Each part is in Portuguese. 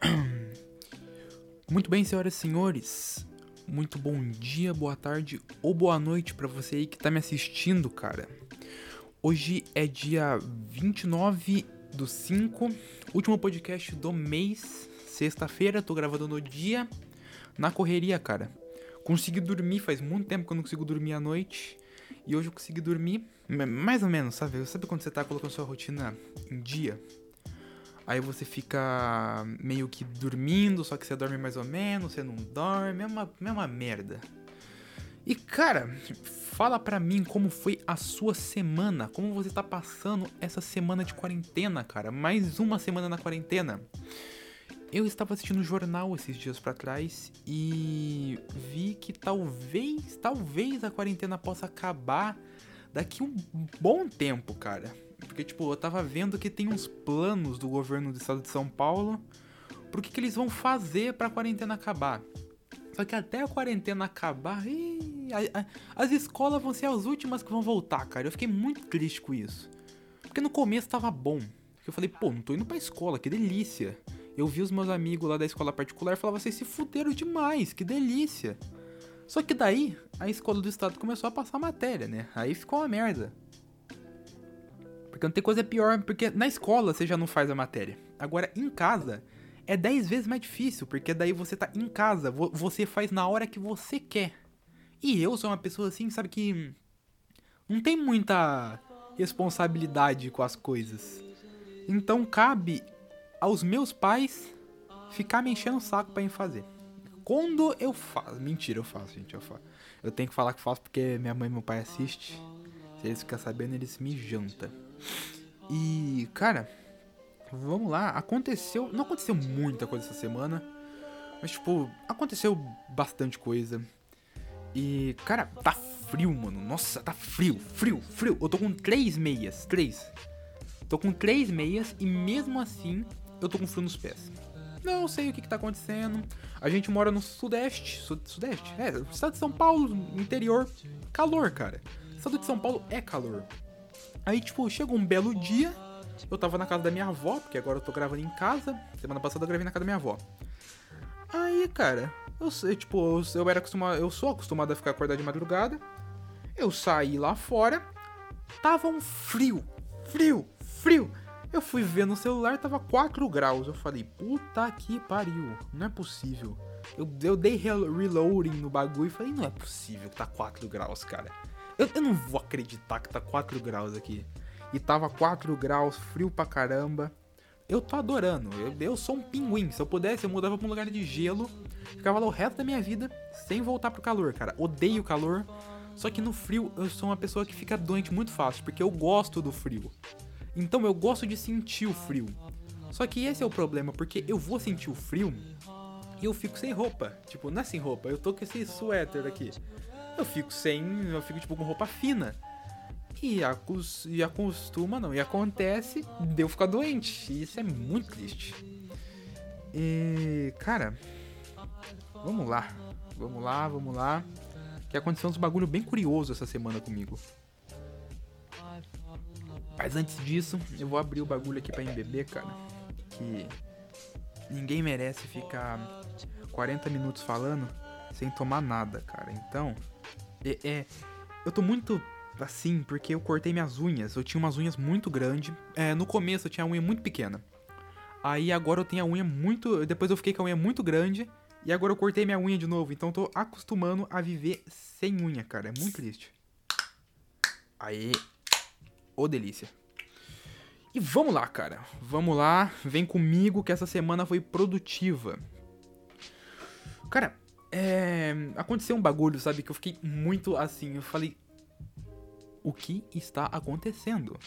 Muito bem, senhoras e senhores. Muito bom dia, boa tarde ou boa noite para você aí que tá me assistindo, cara. Hoje é dia 29 do 5, último podcast do mês, sexta-feira, tô gravando no dia, na correria, cara. Consegui dormir, faz muito tempo que eu não consigo dormir à noite. E hoje eu consegui dormir, mais ou menos, sabe? Sabe quando você tá colocando sua rotina em dia? Aí você fica meio que dormindo, só que você dorme mais ou menos, você não dorme, é uma, é uma merda. E cara, fala pra mim como foi a sua semana, como você tá passando essa semana de quarentena, cara. Mais uma semana na quarentena. Eu estava assistindo o jornal esses dias para trás e vi que talvez, talvez a quarentena possa acabar daqui um bom tempo, cara. Porque, tipo, eu tava vendo que tem uns planos do governo do estado de São Paulo pro que, que eles vão fazer pra quarentena acabar. Só que até a quarentena acabar, as escolas vão ser as últimas que vão voltar, cara. Eu fiquei muito triste com isso. Porque no começo tava bom. Eu falei, pô, não tô indo pra escola, que delícia. Eu vi os meus amigos lá da escola particular e falava, vocês se fuderam demais, que delícia. Só que daí, a escola do estado começou a passar matéria, né? Aí ficou uma merda. Porque não tem coisa pior, porque na escola você já não faz a matéria. Agora, em casa, é 10 vezes mais difícil, porque daí você tá em casa, você faz na hora que você quer. E eu sou uma pessoa assim, sabe, que não tem muita responsabilidade com as coisas. Então cabe aos meus pais ficar me enchendo o saco para ir fazer. Quando eu faço. Mentira, eu faço, gente. Eu faço. Eu tenho que falar que faço porque minha mãe e meu pai assistem. Se eles ficarem sabendo, eles me jantam. E, cara, vamos lá. Aconteceu. Não aconteceu muita coisa essa semana. Mas, tipo, aconteceu bastante coisa. E, cara, tá frio, mano. Nossa, tá frio, frio, frio. Eu tô com três meias. Três. Tô com três meias e mesmo assim eu tô com frio nos pés. Não sei o que, que tá acontecendo. A gente mora no Sudeste. Sudeste? É, estado de São Paulo, interior. Calor, cara. Estado de São Paulo é calor. Aí, tipo, chegou um belo dia, eu tava na casa da minha avó, porque agora eu tô gravando em casa. Semana passada eu gravei na casa da minha avó. Aí, cara, eu sei, tipo, eu, eu era acostumado, eu sou acostumado a ficar acordado de madrugada. Eu saí lá fora, tava um frio, frio, frio. Eu fui ver no celular, tava 4 graus. Eu falei, puta que pariu, não é possível. Eu, eu dei reloading no bagulho e falei, não é possível que tá 4 graus, cara. Eu, eu não vou acreditar que tá 4 graus aqui. E tava 4 graus, frio pra caramba. Eu tô adorando. Eu, eu, sou um pinguim. Se eu pudesse, eu mudava pra um lugar de gelo. Ficava lá o resto da minha vida sem voltar pro calor, cara. Odeio calor. Só que no frio eu sou uma pessoa que fica doente muito fácil, porque eu gosto do frio. Então eu gosto de sentir o frio. Só que esse é o problema, porque eu vou sentir o frio e eu fico sem roupa. Tipo, não é sem roupa, eu tô com esse suéter aqui eu fico sem. Eu fico tipo com roupa fina. E, acos, e acostuma, não. E acontece de eu ficar doente. E isso é muito triste. E. Cara. Vamos lá. Vamos lá, vamos lá. Que aconteceu uns bagulho bem curioso essa semana comigo. Mas antes disso, eu vou abrir o bagulho aqui pra MBB, cara. Que ninguém merece ficar 40 minutos falando sem tomar nada, cara. Então, é, é, eu tô muito assim porque eu cortei minhas unhas. Eu tinha umas unhas muito grandes. É, no começo eu tinha a unha muito pequena. Aí agora eu tenho a unha muito. Depois eu fiquei com a unha muito grande. E agora eu cortei minha unha de novo. Então eu tô acostumando a viver sem unha, cara. É muito triste. Aí. Ô delícia. E vamos lá, cara. Vamos lá. Vem comigo que essa semana foi produtiva. Cara, é, aconteceu um bagulho, sabe? Que eu fiquei muito assim. Eu falei. O que está acontecendo?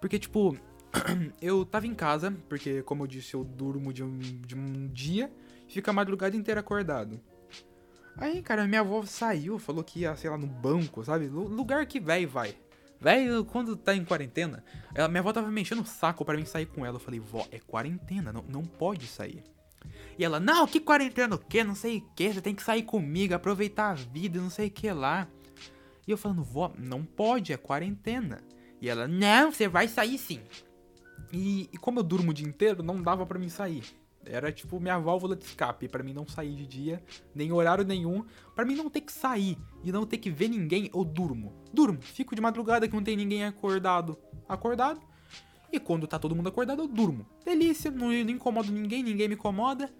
Porque, tipo, eu tava em casa, porque, como eu disse, eu durmo de um, de um dia e fico a madrugada inteira acordado. Aí, cara, minha avó saiu, falou que ia, sei lá, no banco, sabe? Lugar que velho vai. Velho, quando tá em quarentena, ela, minha avó tava me enchendo o saco para mim sair com ela. Eu falei, vó, é quarentena, não, não pode sair. E ela, não, que quarentena o que? Não sei o que, você tem que sair comigo, aproveitar a vida, não sei o que lá. E eu falando, vó, não pode, é quarentena. E ela, não, você vai sair sim. E, e como eu durmo o dia inteiro, não dava para mim sair. Era tipo minha válvula de escape para mim não sair de dia, nem horário nenhum, para mim não ter que sair e não ter que ver ninguém, eu durmo. Durmo, fico de madrugada que não tem ninguém acordado. Acordado. E quando tá todo mundo acordado, eu durmo. Delícia, não, não incomodo ninguém, ninguém me incomoda.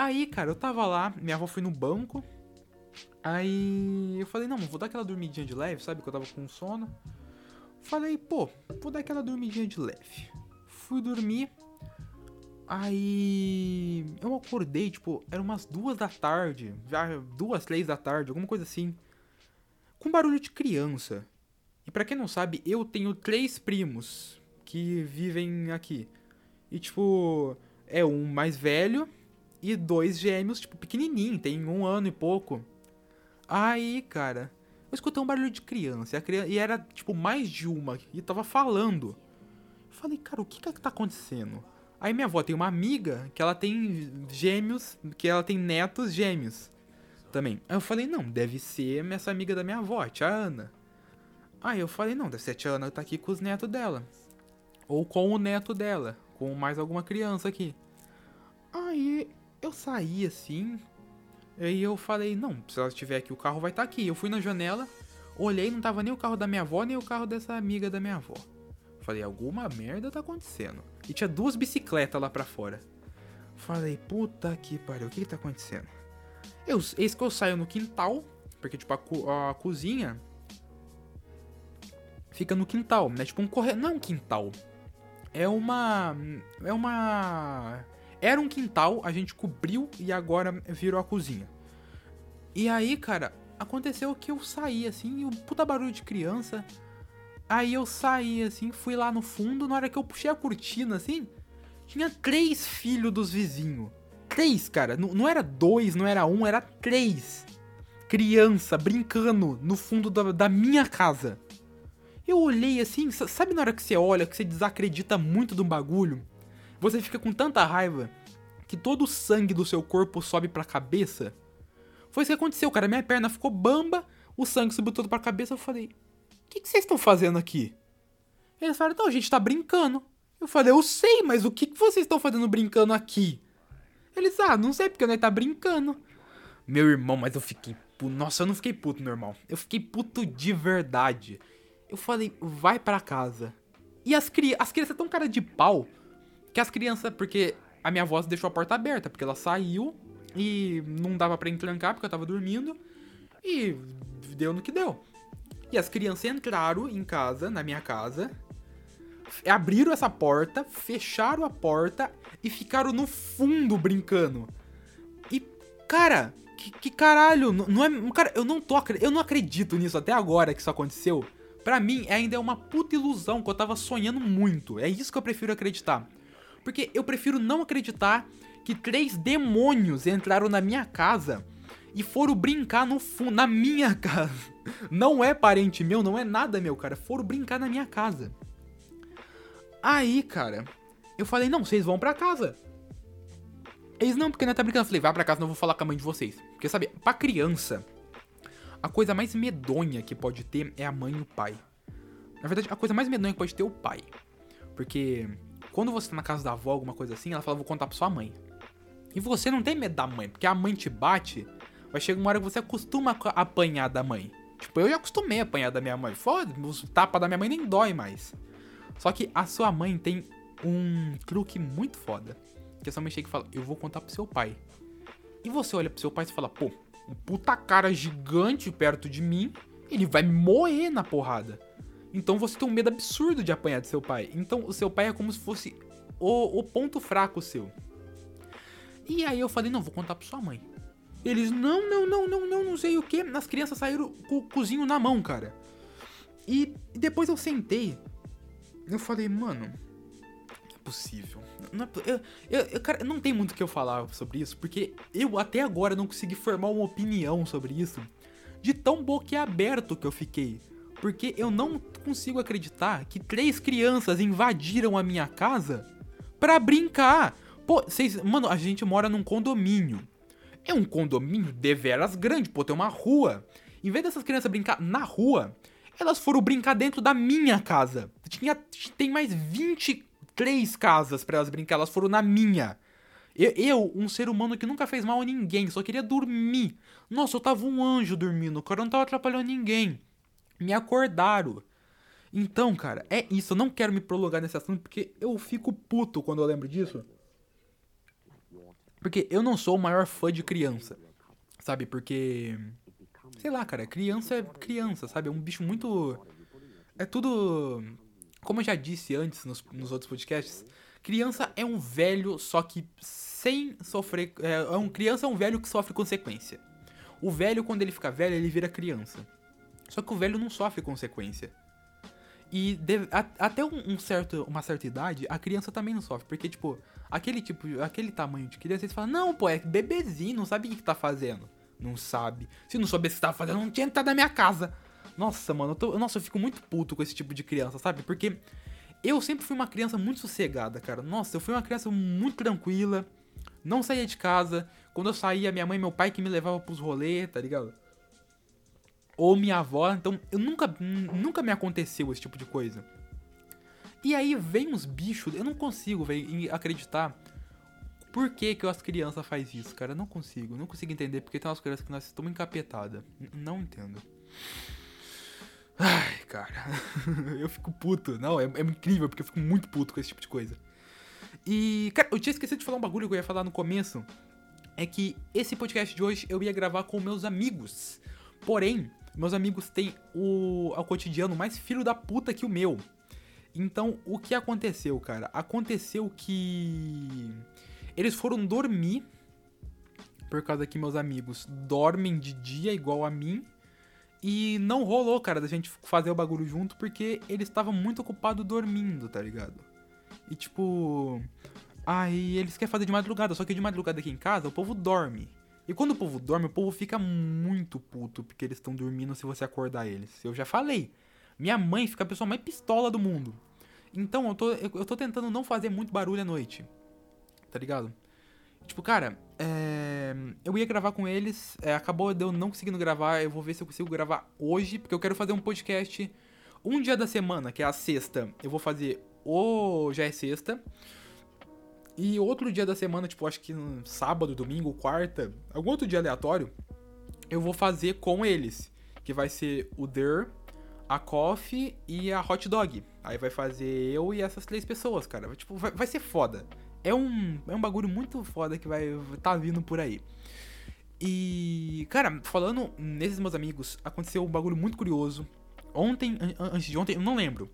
Aí, cara, eu tava lá, minha avó foi no banco. Aí eu falei, não, vou dar aquela dormidinha de leve, sabe? Que eu tava com sono. Falei, pô, vou dar aquela dormidinha de leve. Fui dormir. Aí eu acordei, tipo, eram umas duas da tarde, já duas, três da tarde, alguma coisa assim, com barulho de criança. E para quem não sabe, eu tenho três primos que vivem aqui. E tipo, é um mais velho e dois gêmeos, tipo, pequenininho, tem um ano e pouco. Aí, cara, eu escutei um barulho de criança e, criança, e era, tipo, mais de uma e tava falando. Eu falei, cara, o que que tá acontecendo? Aí minha avó tem uma amiga que ela tem gêmeos, que ela tem netos gêmeos também. Aí eu falei, não, deve ser essa amiga da minha avó, a tia Ana. Aí eu falei, não, deve ser a tia Ana que tá aqui com os netos dela. Ou com o neto dela, com mais alguma criança aqui. Aí eu saí assim, aí eu falei, não, se ela estiver aqui, o carro vai estar tá aqui. Eu fui na janela, olhei, não tava nem o carro da minha avó, nem o carro dessa amiga da minha avó. Falei, alguma merda tá acontecendo. E tinha duas bicicletas lá pra fora. Falei, puta que pariu, o que, que tá acontecendo? Eu, eis que eu saio no quintal, porque tipo, a, a cozinha fica no quintal, né? Tipo um corredor. Não é um quintal. É uma. É uma. Era um quintal, a gente cobriu e agora virou a cozinha. E aí, cara, aconteceu que eu saí assim, e o puta barulho de criança. Aí eu saí, assim, fui lá no fundo, na hora que eu puxei a cortina, assim, tinha três filhos dos vizinhos. Três, cara. Não, não era dois, não era um, era três. Criança brincando no fundo da, da minha casa. Eu olhei assim, sabe na hora que você olha, que você desacredita muito do bagulho? Você fica com tanta raiva que todo o sangue do seu corpo sobe pra cabeça? Foi isso que aconteceu, cara. Minha perna ficou bamba, o sangue subiu todo pra cabeça. Eu falei, o que, que vocês estão fazendo aqui? Eles falaram, não, a gente tá brincando. Eu falei, eu sei, mas o que, que vocês estão fazendo brincando aqui? Eles, ah, não sei, porque nós tá brincando. Meu irmão, mas eu fiquei puto. Nossa, eu não fiquei puto, normal. Eu fiquei puto de verdade. Eu falei, vai para casa. E as, cri as crianças tão cara de pau que as crianças, porque a minha voz deixou a porta aberta, porque ela saiu e não dava para entrancar porque eu tava dormindo. E deu no que deu. E as crianças entraram em casa, na minha casa, abriram essa porta, fecharam a porta e ficaram no fundo brincando. E, cara, que, que caralho, não, não, é. Cara, eu não tô. Eu não acredito nisso até agora que isso aconteceu. Pra mim, ainda é uma puta ilusão que eu tava sonhando muito. É isso que eu prefiro acreditar. Porque eu prefiro não acreditar que três demônios entraram na minha casa e foram brincar no fundo, na minha casa. Não é parente meu, não é nada meu, cara. Foram brincar na minha casa. Aí, cara, eu falei, não, vocês vão pra casa. Eles, não, porque não tá brincando. Eu falei, vai pra casa, não vou falar com a mãe de vocês. Porque, sabe, pra criança, a coisa mais medonha que pode ter é a mãe e o pai. Na verdade, a coisa mais medonha que pode ter é o pai. Porque quando você tá na casa da avó, alguma coisa assim, ela fala, vou contar pra sua mãe. E você não tem medo da mãe, porque a mãe te bate, vai chegar uma hora que você acostuma a apanhar da mãe. Tipo, eu já acostumei a apanhar da minha mãe. Foda, os tapas da minha mãe nem dói mais. Só que a sua mãe tem um truque muito foda. Que a sua mãe chega e fala, eu vou contar pro seu pai. E você olha pro seu pai e fala, pô, um puta cara gigante perto de mim, ele vai moer na porrada. Então você tem um medo absurdo de apanhar do seu pai. Então o seu pai é como se fosse o, o ponto fraco seu. E aí eu falei, não, vou contar pra sua mãe. Eles, não, não, não, não, não, não sei o que. As crianças saíram com o cozinho na mão, cara. E depois eu sentei. Eu falei, mano, não é possível. Não é, eu, eu, eu, cara, não tem muito o que eu falar sobre isso, porque eu até agora não consegui formar uma opinião sobre isso. De tão boquiaberto que eu fiquei. Porque eu não consigo acreditar que três crianças invadiram a minha casa pra brincar. Pô, vocês. Mano, a gente mora num condomínio. É um condomínio deveras grande, pô, tem uma rua. Em vez dessas crianças brincar na rua, elas foram brincar dentro da minha casa. Tinha, tem mais 23 casas para elas brincar, elas foram na minha. Eu, eu, um ser humano que nunca fez mal a ninguém, só queria dormir. Nossa, eu tava um anjo dormindo, o cara não tava atrapalhando ninguém. Me acordaram. Então, cara, é isso. Eu não quero me prolongar nesse assunto porque eu fico puto quando eu lembro disso. Porque eu não sou o maior fã de criança. Sabe? Porque. Sei lá, cara, criança é criança, sabe? É um bicho muito. É tudo. Como eu já disse antes nos, nos outros podcasts, criança é um velho, só que sem sofrer. É, é um criança é um velho que sofre consequência. O velho, quando ele fica velho, ele vira criança. Só que o velho não sofre consequência. E deve, a, até um, um, certo, uma certa idade, a criança também não sofre. Porque, tipo, aquele tipo, aquele tamanho de criança, eles falam, não, pô, é bebezinho, não sabe o que, que tá fazendo. Não sabe. Se não soubesse o que tava fazendo, não tinha entrado na minha casa. Nossa, mano, eu tô, nossa, eu fico muito puto com esse tipo de criança, sabe? Porque eu sempre fui uma criança muito sossegada, cara. Nossa, eu fui uma criança muito tranquila. Não saía de casa. Quando eu saía, minha mãe e meu pai que me levavam pros rolês, tá ligado? Ou minha avó, então eu nunca, nunca me aconteceu esse tipo de coisa. E aí vem uns bichos, eu não consigo véio, acreditar por que, que as crianças faz isso, cara. Eu não consigo, não consigo entender porque tem umas crianças que nós estamos encapetadas. Não entendo. Ai, cara. eu fico puto. Não, é, é incrível porque eu fico muito puto com esse tipo de coisa. E, cara, eu tinha esquecido de falar um bagulho que eu ia falar no começo. É que esse podcast de hoje eu ia gravar com meus amigos. Porém, meus amigos têm o, o cotidiano mais filho da puta que o meu. Então, o que aconteceu, cara? Aconteceu que eles foram dormir por causa que meus amigos dormem de dia igual a mim. E não rolou, cara, da gente fazer o bagulho junto porque eles estavam muito ocupados dormindo, tá ligado? E tipo. Aí eles querem fazer de madrugada, só que de madrugada aqui em casa o povo dorme. E quando o povo dorme, o povo fica muito puto porque eles estão dormindo se você acordar eles. Eu já falei. Minha mãe fica a pessoa mais pistola do mundo. Então eu tô, eu, tô tentando não fazer muito barulho à noite. Tá ligado? Tipo, cara, é... eu ia gravar com eles, é, acabou de eu não conseguindo gravar. Eu vou ver se eu consigo gravar hoje, porque eu quero fazer um podcast um dia da semana, que é a sexta. Eu vou fazer o. Já é sexta. E outro dia da semana, tipo, acho que sábado, domingo, quarta, algum outro dia aleatório, eu vou fazer com eles. Que vai ser o Der, a Coffee e a Hot Dog. Aí vai fazer eu e essas três pessoas, cara. Tipo, vai, vai ser foda. É um, é um bagulho muito foda que vai tá vindo por aí. E, cara, falando nesses meus amigos, aconteceu um bagulho muito curioso. Ontem, an antes de ontem, eu não lembro.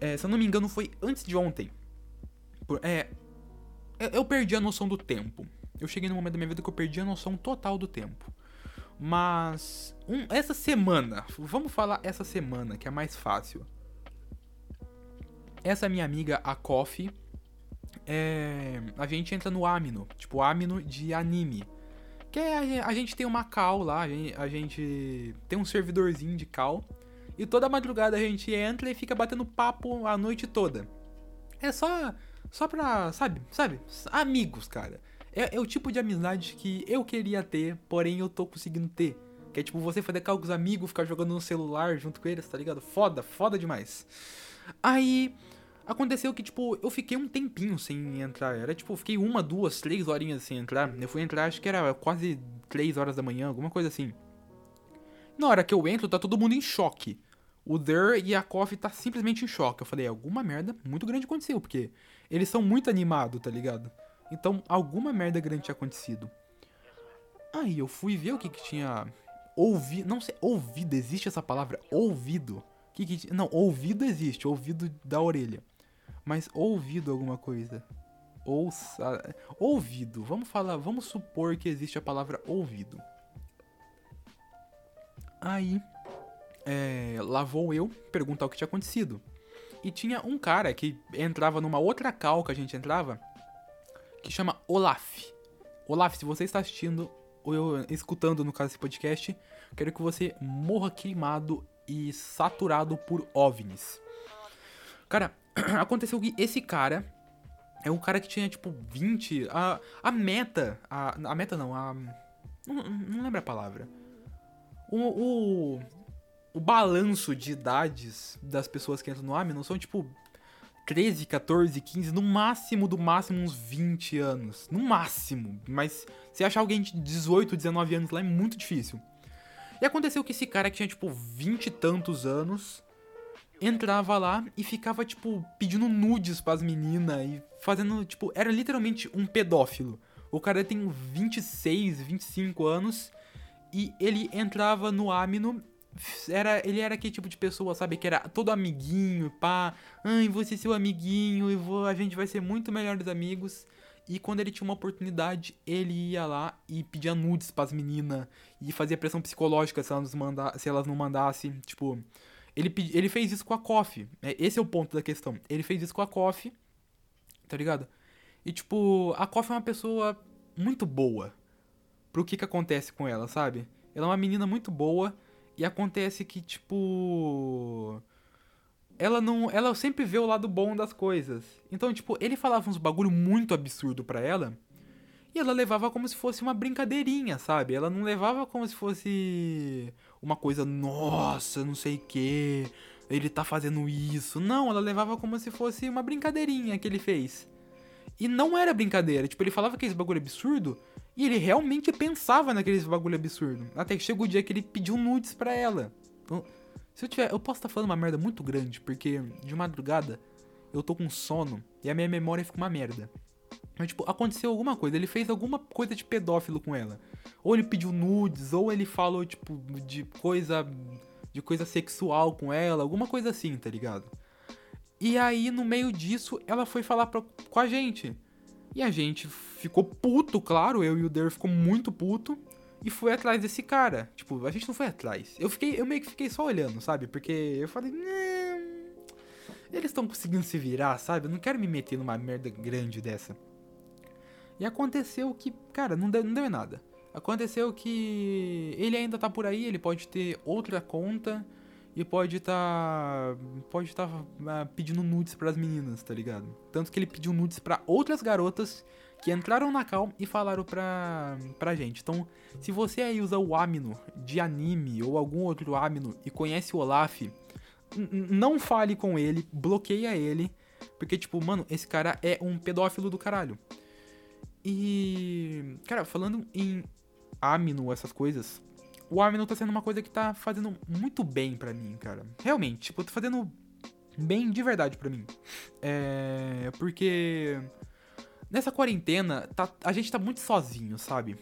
É, se eu não me engano, foi antes de ontem. É, eu perdi a noção do tempo. Eu cheguei num momento da minha vida que eu perdi a noção total do tempo. Mas um, essa semana, vamos falar essa semana, que é mais fácil. Essa minha amiga, a Coffee, é, a gente entra no Amino, tipo Amino de anime. Que é, a gente tem uma cal lá, a gente, a gente tem um servidorzinho de cal. E toda madrugada a gente entra e fica batendo papo a noite toda. É só só pra, sabe, sabe? Amigos, cara. É, é, o tipo de amizade que eu queria ter, porém eu tô conseguindo ter. Que é tipo você fazer cálculos amigos, ficar jogando no celular junto com eles, tá ligado? Foda, foda demais. Aí aconteceu que, tipo, eu fiquei um tempinho sem entrar. Era tipo, eu fiquei uma, duas, três horinhas sem entrar. Eu fui entrar, acho que era quase três horas da manhã, alguma coisa assim. Na hora que eu entro, tá todo mundo em choque. O Der e a Coffee tá simplesmente em choque. Eu falei, alguma merda muito grande aconteceu, porque eles são muito animados, tá ligado? Então, alguma merda grande tinha acontecido. Aí eu fui ver o que que tinha ouvido, não sei, ouvido, existe essa palavra? Ouvido. Que que, não, ouvido existe, ouvido da orelha. Mas ouvido alguma coisa. Ouça, ouvido. Vamos falar, vamos supor que existe a palavra ouvido. Aí, é, lá vou eu perguntar o que tinha acontecido. E tinha um cara que entrava numa outra cal que a gente entrava, que chama Olaf. Olaf, se você está assistindo, ou eu, escutando no caso esse podcast, quero que você morra queimado e saturado por OVNIs. Cara, aconteceu que esse cara é um cara que tinha tipo 20. A, a meta. A, a meta não, a. Não, não lembro a palavra. O, o, o balanço de idades das pessoas que entram no AMI não são tipo 13, 14, 15, no máximo, do máximo uns 20 anos. No máximo. Mas você achar alguém de 18, 19 anos lá é muito difícil. E aconteceu que esse cara que tinha, tipo, 20 e tantos anos, entrava lá e ficava, tipo, pedindo nudes pras meninas e fazendo, tipo, era literalmente um pedófilo. O cara tem 26, 25 anos e ele entrava no Amino era, ele era aquele tipo de pessoa, sabe? Que era todo amiguinho, pá. Ai, você seu amiguinho, e vou, a gente vai ser muito melhores amigos. E quando ele tinha uma oportunidade, ele ia lá e pedia nudes pras meninas. E fazia pressão psicológica se elas, manda se elas não mandassem. Tipo, ele, ele fez isso com a Coffee. É, esse é o ponto da questão. Ele fez isso com a Coffee, tá ligado? E, tipo, a Coffee é uma pessoa muito boa pro que que acontece com ela, sabe? Ela é uma menina muito boa e acontece que, tipo. Ela não. Ela sempre vê o lado bom das coisas. Então, tipo, ele falava uns bagulho muito absurdo pra ela. E ela levava como se fosse uma brincadeirinha, sabe? Ela não levava como se fosse uma coisa, nossa, não sei o que, ele tá fazendo isso. Não, ela levava como se fosse uma brincadeirinha que ele fez. E não era brincadeira, tipo, ele falava que esse bagulho absurdo e ele realmente pensava naqueles bagulho absurdo. Até que chegou o dia que ele pediu nudes pra ela. Então, se eu tiver. Eu posso estar tá falando uma merda muito grande, porque de madrugada eu tô com sono e a minha memória fica uma merda. Mas, tipo, aconteceu alguma coisa, ele fez alguma coisa de pedófilo com ela. Ou ele pediu nudes, ou ele falou, tipo, de coisa. de coisa sexual com ela, alguma coisa assim, tá ligado? E aí, no meio disso, ela foi falar pra, com a gente. E a gente ficou puto, claro, eu e o Der ficou muito puto. E foi atrás desse cara. Tipo, a gente não foi atrás. Eu fiquei, eu meio que fiquei só olhando, sabe? Porque eu falei, eles estão conseguindo se virar, sabe? Eu não quero me meter numa merda grande dessa. E aconteceu que, cara, não deu, não deu nada. Aconteceu que ele ainda tá por aí, ele pode ter outra conta e pode estar tá, pode estar tá, pedindo nudes para as meninas, tá ligado? Tanto que ele pediu nudes para outras garotas que entraram na Cal e falaram pra, pra gente. Então, se você aí usa o Amino de anime ou algum outro Amino e conhece o Olaf, não fale com ele, bloqueia ele, porque tipo, mano, esse cara é um pedófilo do caralho. E. Cara, falando em Amino, essas coisas. O Amino tá sendo uma coisa que tá fazendo muito bem para mim, cara. Realmente, tipo, tá fazendo bem de verdade para mim. É. Porque. Nessa quarentena, tá, a gente tá muito sozinho, sabe?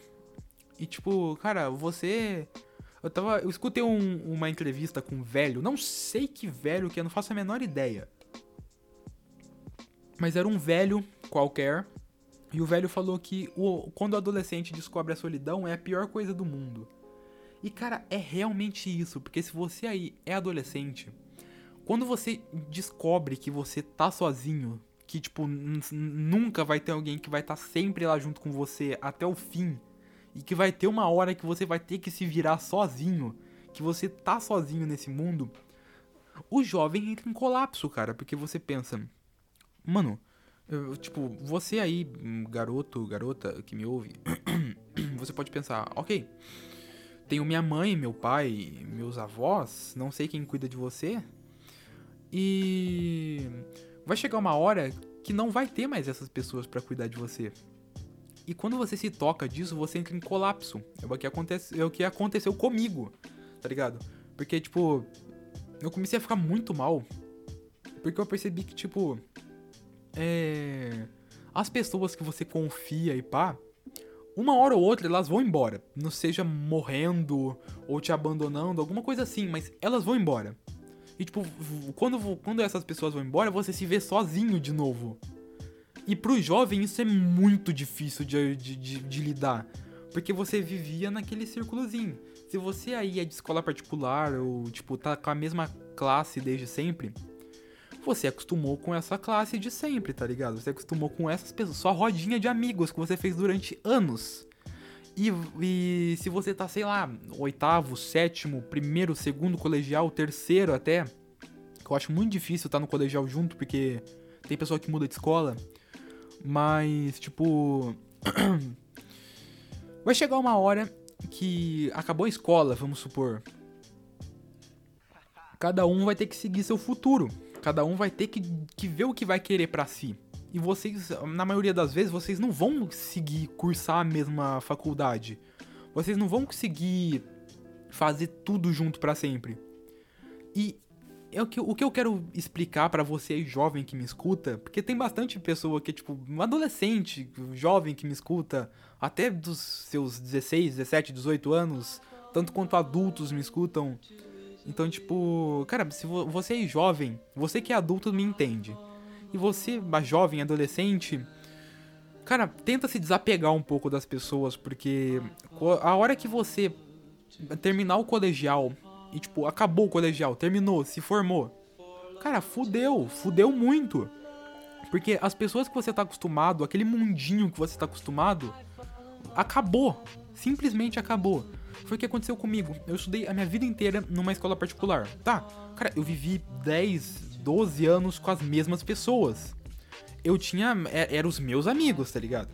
E tipo, cara, você. Eu tava. Eu escutei um, uma entrevista com um velho. Não sei que velho que é, não faço a menor ideia. Mas era um velho qualquer e o velho falou que o, quando o adolescente descobre a solidão é a pior coisa do mundo. E cara, é realmente isso, porque se você aí é adolescente, quando você descobre que você tá sozinho, que tipo, nunca vai ter alguém que vai estar tá sempre lá junto com você até o fim, e que vai ter uma hora que você vai ter que se virar sozinho, que você tá sozinho nesse mundo, o jovem entra em colapso, cara, porque você pensa, mano, eu, tipo, você aí, garoto, garota que me ouve, você pode pensar, ok, tenho minha mãe, meu pai, meus avós, não sei quem cuida de você, e vai chegar uma hora que não vai ter mais essas pessoas para cuidar de você. E quando você se toca disso, você entra em colapso. É o que, acontece, é o que aconteceu comigo, tá ligado? Porque, tipo, eu comecei a ficar muito mal. Porque eu percebi que, tipo, é, as pessoas que você confia e pá, uma hora ou outra elas vão embora. Não seja morrendo ou te abandonando, alguma coisa assim, mas elas vão embora. E tipo, quando, quando essas pessoas vão embora, você se vê sozinho de novo. E pro jovem isso é muito difícil de, de, de, de lidar. Porque você vivia naquele círculozinho. Se você aí é de escola particular ou, tipo, tá com a mesma classe desde sempre, você acostumou com essa classe de sempre, tá ligado? Você acostumou com essas pessoas, sua rodinha de amigos que você fez durante anos. E, e, se você tá, sei lá, oitavo, sétimo, primeiro, segundo colegial, terceiro até, que eu acho muito difícil estar tá no colegial junto, porque tem pessoa que muda de escola. Mas, tipo. Vai chegar uma hora que acabou a escola, vamos supor. Cada um vai ter que seguir seu futuro Cada um vai ter que, que ver o que vai querer para si. E vocês, na maioria das vezes, vocês não vão conseguir cursar a mesma faculdade. Vocês não vão conseguir fazer tudo junto para sempre. E é o que, o que eu quero explicar para você jovem que me escuta, porque tem bastante pessoa que, tipo, um adolescente, jovem que me escuta, até dos seus 16, 17, 18 anos, tanto quanto adultos me escutam. Então, tipo, cara, se você é jovem, você que é adulto me entende. E você, jovem, adolescente, cara, tenta se desapegar um pouco das pessoas, porque a hora que você terminar o colegial e, tipo, acabou o colegial, terminou, se formou. Cara, fudeu, fudeu muito. Porque as pessoas que você tá acostumado, aquele mundinho que você tá acostumado, acabou. Simplesmente acabou. Foi o que aconteceu comigo. Eu estudei a minha vida inteira numa escola particular. Tá, cara, eu vivi 10, 12 anos com as mesmas pessoas. Eu tinha. É, Eram os meus amigos, tá ligado?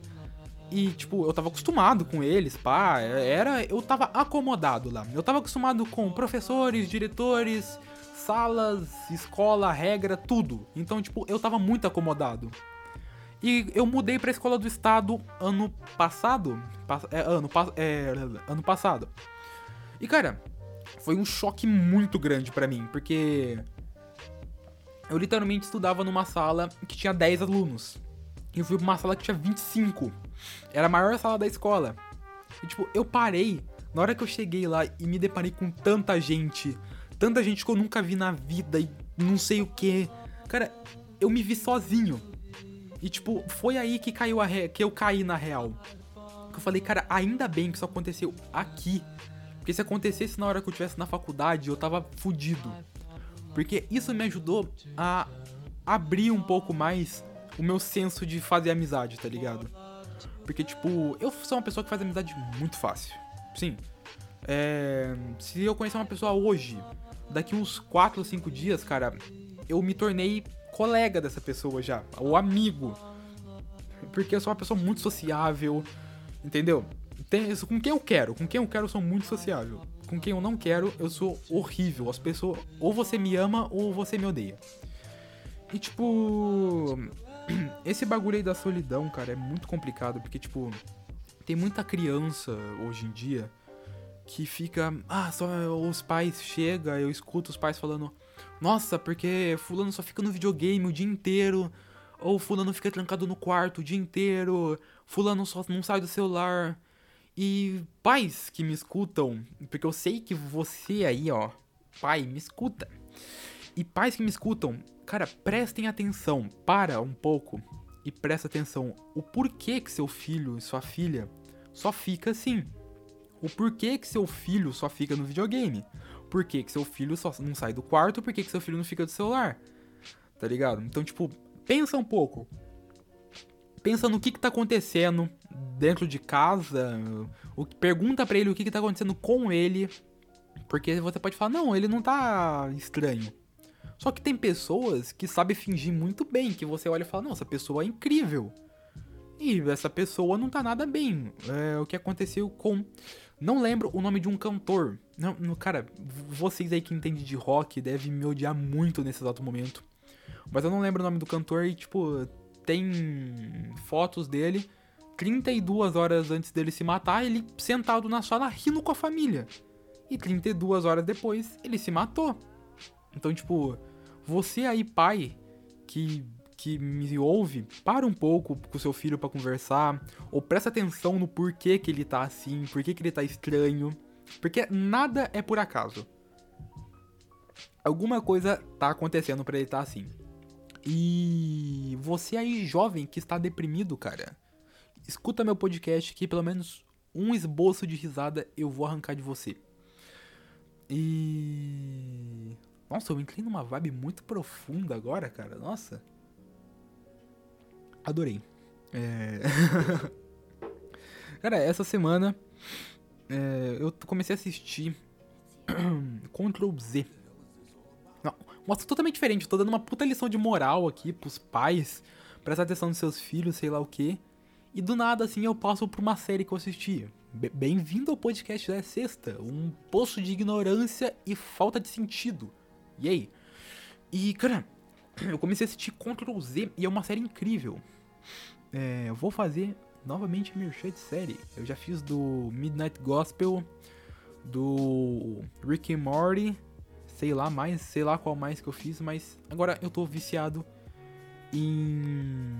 E, tipo, eu tava acostumado com eles, pá. Era. Eu tava acomodado lá. Eu tava acostumado com professores, diretores, salas, escola, regra, tudo. Então, tipo, eu tava muito acomodado. E eu mudei pra escola do estado ano passado. É, ano, é, ano passado. E, cara, foi um choque muito grande para mim, porque. Eu literalmente estudava numa sala que tinha 10 alunos. E eu fui pra uma sala que tinha 25. Era a maior sala da escola. E tipo, eu parei. Na hora que eu cheguei lá e me deparei com tanta gente. Tanta gente que eu nunca vi na vida e não sei o que. Cara, eu me vi sozinho. E tipo, foi aí que caiu a re... que eu caí na real. Que eu falei, cara, ainda bem que isso aconteceu aqui. Porque se acontecesse na hora que eu tivesse na faculdade, eu tava fudido. Porque isso me ajudou a abrir um pouco mais o meu senso de fazer amizade, tá ligado? Porque, tipo, eu sou uma pessoa que faz amizade muito fácil. Sim. É, se eu conhecer uma pessoa hoje, daqui uns 4 ou 5 dias, cara, eu me tornei colega dessa pessoa já, ou amigo. Porque eu sou uma pessoa muito sociável, entendeu? Tem, com quem eu quero, com quem eu quero eu sou muito sociável. Com quem eu não quero, eu sou horrível. As pessoas, ou você me ama ou você me odeia. E tipo, esse bagulho aí da solidão, cara, é muito complicado, porque, tipo, tem muita criança hoje em dia que fica. Ah, só os pais chegam, eu escuto os pais falando. Nossa, porque fulano só fica no videogame o dia inteiro. Ou fulano fica trancado no quarto o dia inteiro. Fulano só não sai do celular. E pais que me escutam, porque eu sei que você aí, ó, pai, me escuta. E pais que me escutam, cara, prestem atenção, para um pouco e presta atenção o porquê que seu filho e sua filha só fica assim. O porquê que seu filho só fica no videogame. Por que seu filho só não sai do quarto, por que seu filho não fica do celular. Tá ligado? Então, tipo, pensa um pouco. Pensa no que que tá acontecendo dentro de casa. O, pergunta para ele o que que tá acontecendo com ele. Porque você pode falar, não, ele não tá estranho. Só que tem pessoas que sabem fingir muito bem, que você olha e fala, nossa, essa pessoa é incrível. E essa pessoa não tá nada bem. É o que aconteceu com. Não lembro o nome de um cantor. Não, no, cara, vocês aí que entendem de rock devem me odiar muito nesse exato momento. Mas eu não lembro o nome do cantor e, tipo, tem fotos dele 32 horas antes dele se matar, ele sentado na sala rindo com a família. E 32 horas depois, ele se matou. Então, tipo, você aí, pai, que, que me ouve, para um pouco com seu filho para conversar, ou presta atenção no porquê que ele tá assim, porquê que ele tá estranho, porque nada é por acaso. Alguma coisa tá acontecendo para ele estar tá assim. E você aí, jovem, que está deprimido, cara, escuta meu podcast que pelo menos um esboço de risada eu vou arrancar de você. E nossa, eu entrei numa vibe muito profunda agora, cara. Nossa. Adorei. É... cara, essa semana é, eu comecei a assistir Control Z. Não, um assunto totalmente diferente. Eu tô dando uma puta lição de moral aqui pros pais. Prestar atenção nos seus filhos, sei lá o que. E do nada, assim, eu passo por uma série que eu assisti. Bem-vindo ao podcast da Sexta. Um poço de ignorância e falta de sentido. E aí? E, cara, eu comecei a assistir Ctrl Z e é uma série incrível. É, eu vou fazer novamente merchan de série. Eu já fiz do Midnight Gospel, do Rick and Morty, sei lá mais, sei lá qual mais que eu fiz, mas agora eu tô viciado em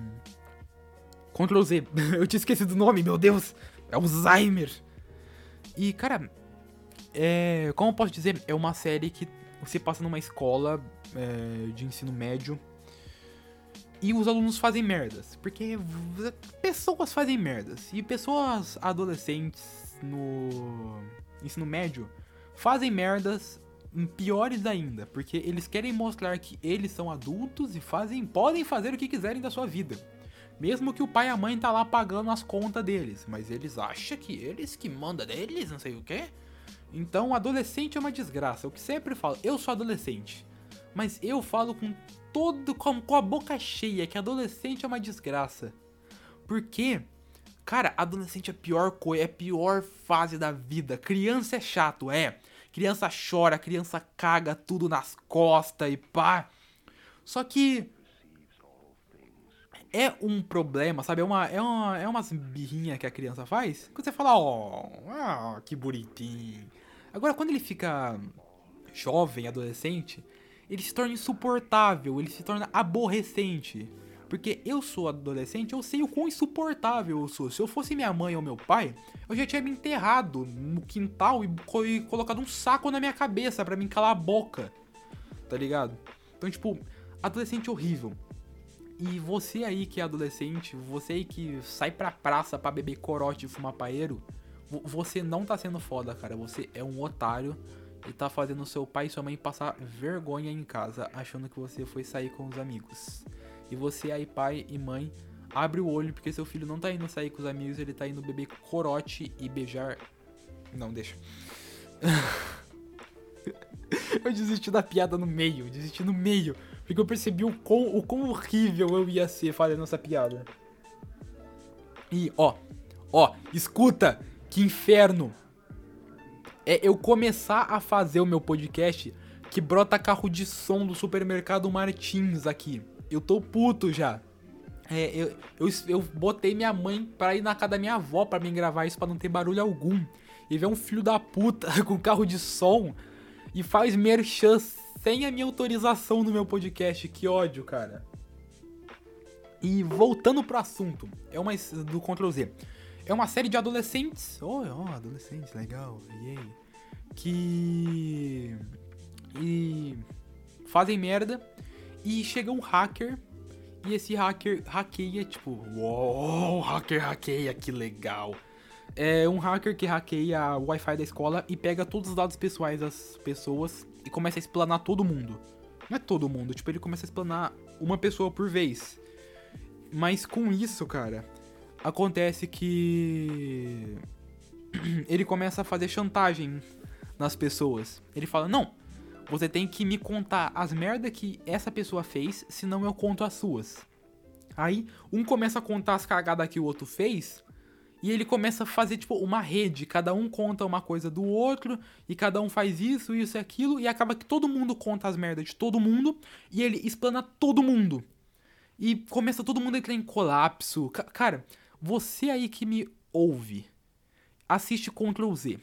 Ctrl Z. eu tinha esquecido o nome, meu Deus. É Alzheimer. E, cara, é, como eu posso dizer, é uma série que você passa numa escola é, de ensino médio e os alunos fazem merdas. Porque pessoas fazem merdas. E pessoas adolescentes no ensino médio fazem merdas piores ainda. Porque eles querem mostrar que eles são adultos e fazem, podem fazer o que quiserem da sua vida. Mesmo que o pai e a mãe tá lá pagando as contas deles, mas eles acham que eles que manda deles, não sei o quê. Então, adolescente é uma desgraça. Eu que sempre falo, eu sou adolescente, mas eu falo com todo com, com a boca cheia que adolescente é uma desgraça. Porque Cara, adolescente é a pior coisa, é a pior fase da vida. Criança é chato, é. Criança chora, criança caga tudo nas costas e pá. Só que é um problema, sabe? É uma, é uma, é umas birrinha que a criança faz. Quando você fala, ó, oh, que bonitinho. Agora, quando ele fica jovem, adolescente, ele se torna insuportável, ele se torna aborrecente. Porque eu sou adolescente, eu sei o quão insuportável eu sou. Se eu fosse minha mãe ou meu pai, eu já tinha me enterrado no quintal e, e colocado um saco na minha cabeça para me calar a boca. Tá ligado? Então, tipo, adolescente horrível. E você aí que é adolescente, você aí que sai pra praça pra beber corote e fumar paeiro, você não tá sendo foda, cara. Você é um otário e tá fazendo seu pai e sua mãe passar vergonha em casa, achando que você foi sair com os amigos. E você aí, pai e mãe, abre o olho porque seu filho não tá indo sair com os amigos, ele tá indo beber corote e beijar. Não, deixa. eu desisti da piada no meio, desisti no meio. Porque eu percebi o quão, o quão horrível eu ia ser fazendo essa piada. E, ó, ó, escuta, que inferno. É eu começar a fazer o meu podcast que brota carro de som do supermercado Martins aqui. Eu tô puto já. É, eu, eu, eu botei minha mãe pra ir na casa da minha avó pra me gravar isso pra não ter barulho algum. E ver um filho da puta com carro de som e faz merchan sem a minha autorização no meu podcast. Que ódio, cara. E voltando pro assunto, é uma do Ctrl Z. É uma série de adolescentes. Oh, oh adolescentes, legal. Yay. Que. E. Fazem merda. E chega um hacker. E esse hacker hackeia, tipo, uou, hacker hackeia, que legal. É um hacker que hackeia o Wi-Fi da escola e pega todos os dados pessoais das pessoas e começa a explanar todo mundo. Não é todo mundo, tipo, ele começa a explanar uma pessoa por vez. Mas com isso, cara, acontece que ele começa a fazer chantagem nas pessoas. Ele fala: "Não, você tem que me contar as merda que essa pessoa fez, senão eu conto as suas". Aí um começa a contar as cagadas que o outro fez e ele começa a fazer, tipo, uma rede. Cada um conta uma coisa do outro. E cada um faz isso, isso e aquilo. E acaba que todo mundo conta as merdas de todo mundo. E ele explana todo mundo. E começa todo mundo a entrar em colapso. Cara, você aí que me ouve, assiste Ctrl Z.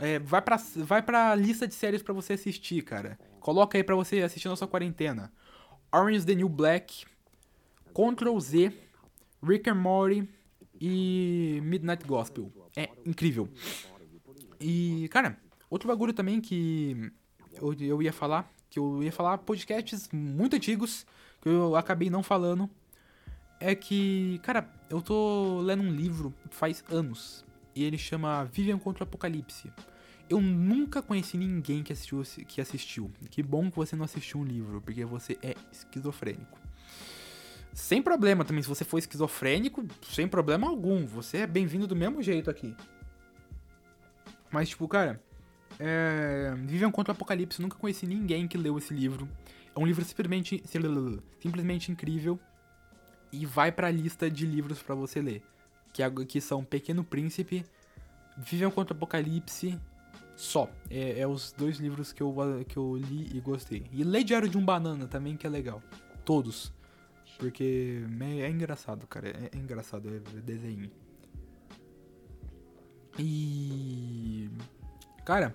É, vai, pra, vai pra lista de séries para você assistir, cara. Coloca aí pra você assistir na sua quarentena. Orange the New Black, Ctrl Z, Rick and Morty e Midnight Gospel. É incrível. E, cara, outro bagulho também que eu, eu ia falar, que eu ia falar podcasts muito antigos, que eu acabei não falando, é que, cara, eu tô lendo um livro faz anos, e ele chama Vivian contra o Apocalipse. Eu nunca conheci ninguém que assistiu, que assistiu. Que bom que você não assistiu um livro, porque você é esquizofrênico. Sem problema também, se você for esquizofrênico, sem problema algum. Você é bem-vindo do mesmo jeito aqui. Mas, tipo, cara, é... Vivian contra o Apocalipse, nunca conheci ninguém que leu esse livro. É um livro simplesmente, simplesmente incrível. E vai pra lista de livros para você ler. Que, é, que são Pequeno Príncipe, Vivian contra o Apocalipse, só. É, é, os dois livros que eu, que eu li e gostei. E Lê Diário de um Banana também, que é legal. Todos. Porque é, é engraçado, cara. É, é engraçado, é desenho. E. Cara.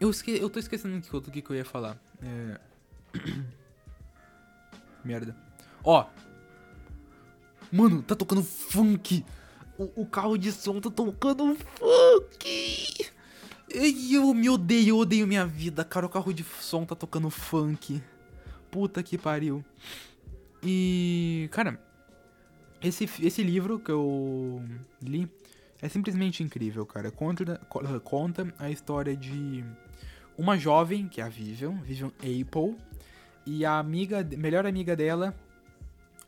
Eu, esque... eu tô esquecendo o que, que eu ia falar. É. Merda. Ó. Mano, tá tocando funk. O, o, carro de som tá tocando funk. Eu me odeio, eu odeio minha vida, cara. O carro de som tá tocando funk. Puta que pariu. E, cara, esse, esse livro que eu li é simplesmente incrível, cara. Conta, conta a história de uma jovem, que é a Vivian, Vivian Apple, e a amiga, melhor amiga dela,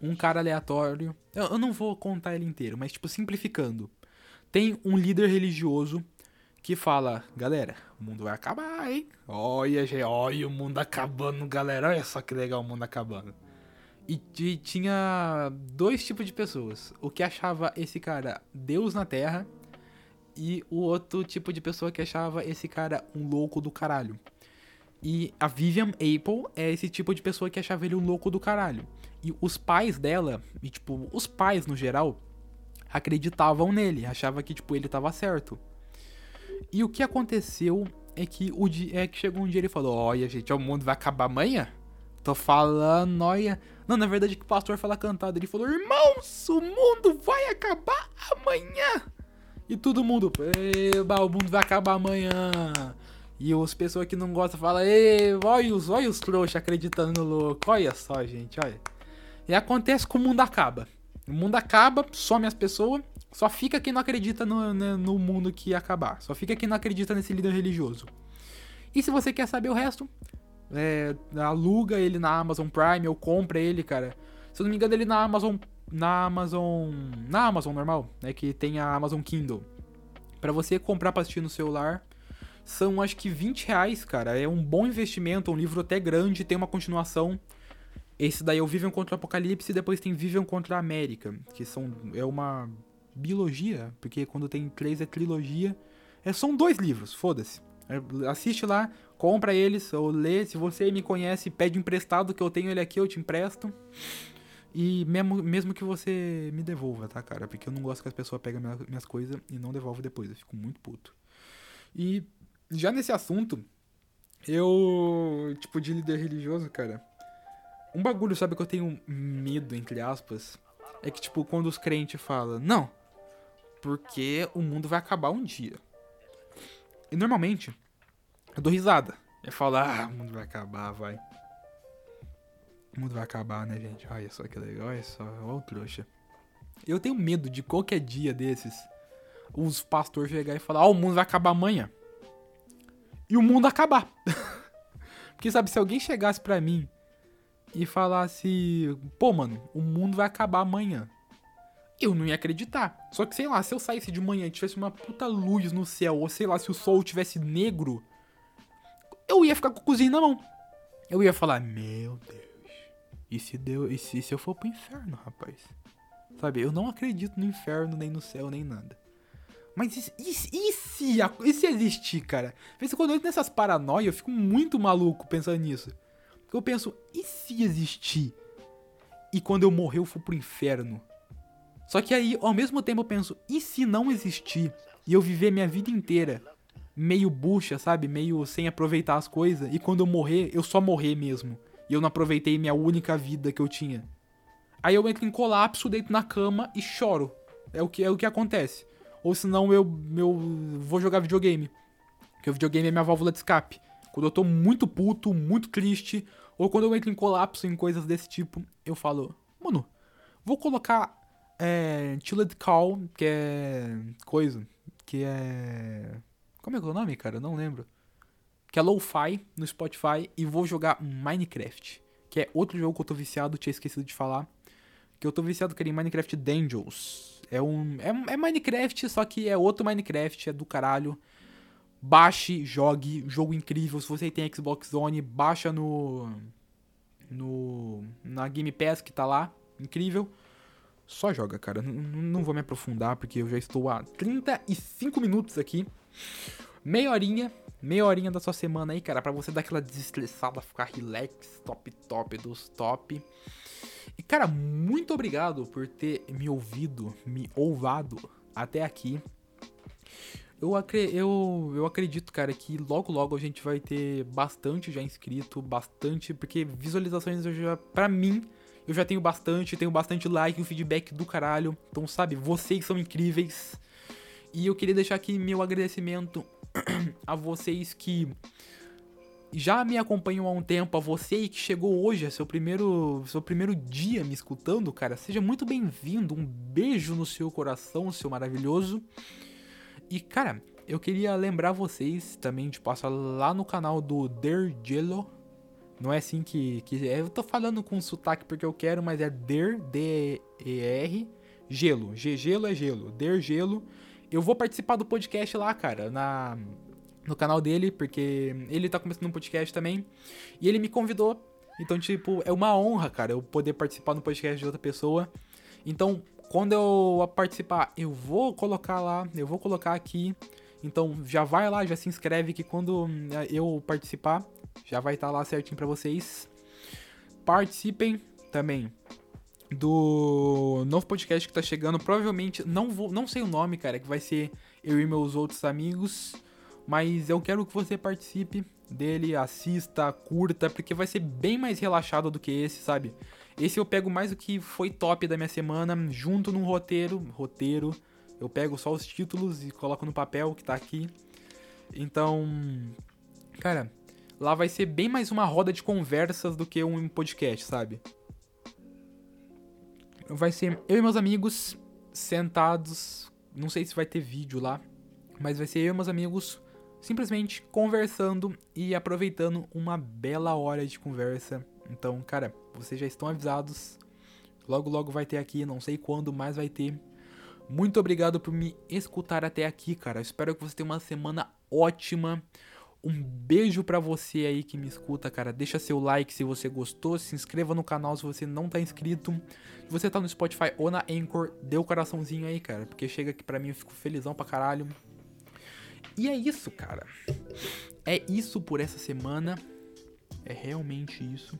um cara aleatório. Eu, eu não vou contar ele inteiro, mas tipo, simplificando. Tem um líder religioso que fala, galera, o mundo vai acabar, hein? Olha, gente, olha o mundo acabando, galera. Olha só que legal o mundo acabando. E, e, tinha dois tipos de pessoas. O que achava esse cara Deus na Terra e o outro tipo de pessoa que achava esse cara um louco do caralho. E a Vivian Apple é esse tipo de pessoa que achava ele um louco do caralho. E os pais dela, e tipo, os pais no geral, acreditavam nele, achava que tipo ele tava certo. E o que aconteceu é que o dia, é que chegou um dia ele falou: "Olha, gente, o mundo vai acabar amanhã". Tô falando, olha. Não, na verdade que o pastor fala cantado, ele falou: "Irmãos, o mundo vai acabar amanhã". E todo mundo, o mundo vai acabar amanhã. E as pessoas que não gostam falam, olha os, olha os trouxas acreditando no louco. Olha só, gente, olha. E acontece que o mundo acaba. O mundo acaba, some as pessoas, só fica quem não acredita no, no mundo que ia acabar. Só fica quem não acredita nesse líder religioso. E se você quer saber o resto, é, aluga ele na Amazon Prime ou compra ele, cara. Se eu não me engano, ele na Amazon. Na Amazon. Na Amazon normal, né? Que tem a Amazon Kindle. para você comprar pra assistir no celular. São acho que 20 reais, cara. É um bom investimento, é um livro até grande, tem uma continuação. Esse daí é o Vivian contra o Apocalipse e depois tem Vivian contra a América. Que são. É uma biologia, porque quando tem três é trilogia. É, são dois livros, foda-se. É, assiste lá, compra eles, ou lê. Se você me conhece, pede emprestado, que eu tenho ele aqui, eu te empresto. E mesmo, mesmo que você me devolva, tá, cara? Porque eu não gosto que as pessoas pegam minhas, coisas e não devolvem depois. Eu fico muito puto. E já nesse assunto, eu, tipo, de líder religioso, cara. Um bagulho, sabe, que eu tenho medo, entre aspas, é que, tipo, quando os crentes falam, não, porque o mundo vai acabar um dia. E normalmente, eu dou risada. Eu falo, ah, o mundo vai acabar, vai. O mundo vai acabar, né, gente? Olha só que legal, olha só, olha o trouxa. Eu tenho medo de qualquer dia desses, os pastores chegar e falar, ah, o mundo vai acabar amanhã. E o mundo acabar. Porque, sabe, se alguém chegasse pra mim e falasse, pô, mano, o mundo vai acabar amanhã. Eu não ia acreditar. Só que, sei lá, se eu saísse de manhã e tivesse uma puta luz no céu, ou sei lá, se o sol tivesse negro, eu ia ficar com o cozinho na mão. Eu ia falar, meu Deus. E se, deu, e se, se eu for pro inferno, rapaz? Sabe, eu não acredito no inferno, nem no céu, nem nada. Mas e, e, e, se, e se existir, cara? Vez quando eu entro nessas paranoias, eu fico muito maluco pensando nisso. Eu penso, e se existir? E quando eu morrer eu for pro inferno? Só que aí, ao mesmo tempo, eu penso, e se não existir? E eu viver minha vida inteira meio bucha, sabe? Meio sem aproveitar as coisas. E quando eu morrer, eu só morrer mesmo. E eu não aproveitei minha única vida que eu tinha. Aí eu entro em colapso, deito na cama e choro. É o que, é o que acontece. Ou senão eu, eu vou jogar videogame. Porque o videogame é minha válvula de escape. Quando eu tô muito puto, muito triste, ou quando eu entro em colapso em coisas desse tipo, eu falo, mano, vou colocar é, Chilled Call, que é coisa, que é... Como é que é o nome, cara? Eu não lembro. Que é Lo-Fi no Spotify e vou jogar Minecraft, que é outro jogo que eu tô viciado, tinha esquecido de falar. Que eu tô viciado, que é Minecraft Dungeons. É um. É, é Minecraft, só que é outro Minecraft, é do caralho. Baixe, jogue, jogo incrível. Se você tem Xbox One, baixa no. No. Na Game Pass que tá lá. Incrível. Só joga, cara. N não vou me aprofundar porque eu já estou há 35 minutos aqui. Meia horinha meia horinha da sua semana aí, cara, para você dar aquela desestressada, ficar relax, top top dos top. E cara, muito obrigado por ter me ouvido, me ouvado até aqui. Eu, eu, eu acredito, cara, que logo logo a gente vai ter bastante já inscrito, bastante, porque visualizações eu já, pra mim, eu já tenho bastante, tenho bastante like, um feedback do caralho. Então, sabe, vocês são incríveis. E eu queria deixar aqui meu agradecimento a vocês que já me acompanham há um tempo, a você que chegou hoje, é seu primeiro, seu primeiro dia me escutando, cara. Seja muito bem-vindo. Um beijo no seu coração, seu maravilhoso. E, cara, eu queria lembrar vocês também de passar lá no canal do Der Gelo não é assim que, que. É, eu tô falando com sotaque porque eu quero, mas é Der, D-E-R, gelo. G, gelo é gelo. Der gelo. Eu vou participar do podcast lá, cara, na, no canal dele, porque ele tá começando um podcast também. E ele me convidou. Então, tipo, é uma honra, cara, eu poder participar no podcast de outra pessoa. Então, quando eu participar, eu vou colocar lá, eu vou colocar aqui. Então, já vai lá, já se inscreve que quando eu participar, já vai estar tá lá certinho para vocês. Participem também do novo podcast que tá chegando. Provavelmente, não vou, não sei o nome, cara, que vai ser eu e meus outros amigos. Mas eu quero que você participe dele, assista, curta, porque vai ser bem mais relaxado do que esse, sabe? Esse eu pego mais o que foi top da minha semana, junto num roteiro. Roteiro. Eu pego só os títulos e coloco no papel que tá aqui. Então, cara, lá vai ser bem mais uma roda de conversas do que um podcast, sabe? Vai ser eu e meus amigos sentados, não sei se vai ter vídeo lá, mas vai ser eu e meus amigos simplesmente conversando e aproveitando uma bela hora de conversa. Então, cara, vocês já estão avisados. Logo, logo vai ter aqui, não sei quando, mas vai ter. Muito obrigado por me escutar até aqui, cara. Espero que você tenha uma semana ótima. Um beijo para você aí que me escuta, cara. Deixa seu like se você gostou, se inscreva no canal se você não tá inscrito. Se você tá no Spotify ou na Anchor, dê o um coraçãozinho aí, cara, porque chega aqui pra mim eu fico felizão pra caralho. E é isso, cara. É isso por essa semana. É realmente isso.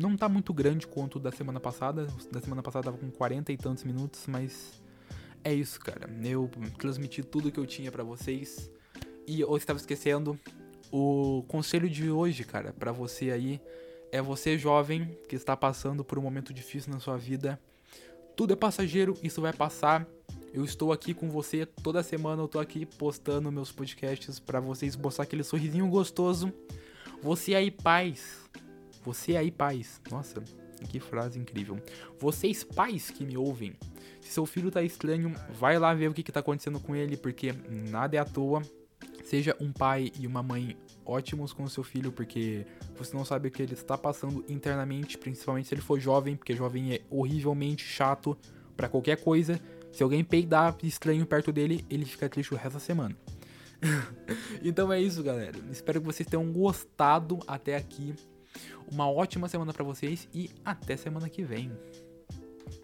Não tá muito grande quanto da semana passada. Da semana passada tava com 40 e tantos minutos, mas é isso, cara. Eu transmiti tudo que eu tinha para vocês. E eu estava esquecendo, o conselho de hoje, cara, para você aí é você jovem que está passando por um momento difícil na sua vida. Tudo é passageiro, isso vai passar. Eu estou aqui com você toda semana, eu tô aqui postando meus podcasts para vocês mostrar aquele sorrisinho gostoso. Você aí, pais. Você aí, pais. Nossa, que frase incrível. Vocês pais que me ouvem, se seu filho tá estranho, vai lá ver o que, que tá acontecendo com ele, porque nada é à toa. Seja um pai e uma mãe ótimos com seu filho, porque você não sabe o que ele está passando internamente, principalmente se ele for jovem, porque jovem é horrivelmente chato para qualquer coisa. Se alguém peidar estranho perto dele, ele fica triste o resto da semana. então é isso, galera. Espero que vocês tenham gostado até aqui. Uma ótima semana para vocês e até semana que vem.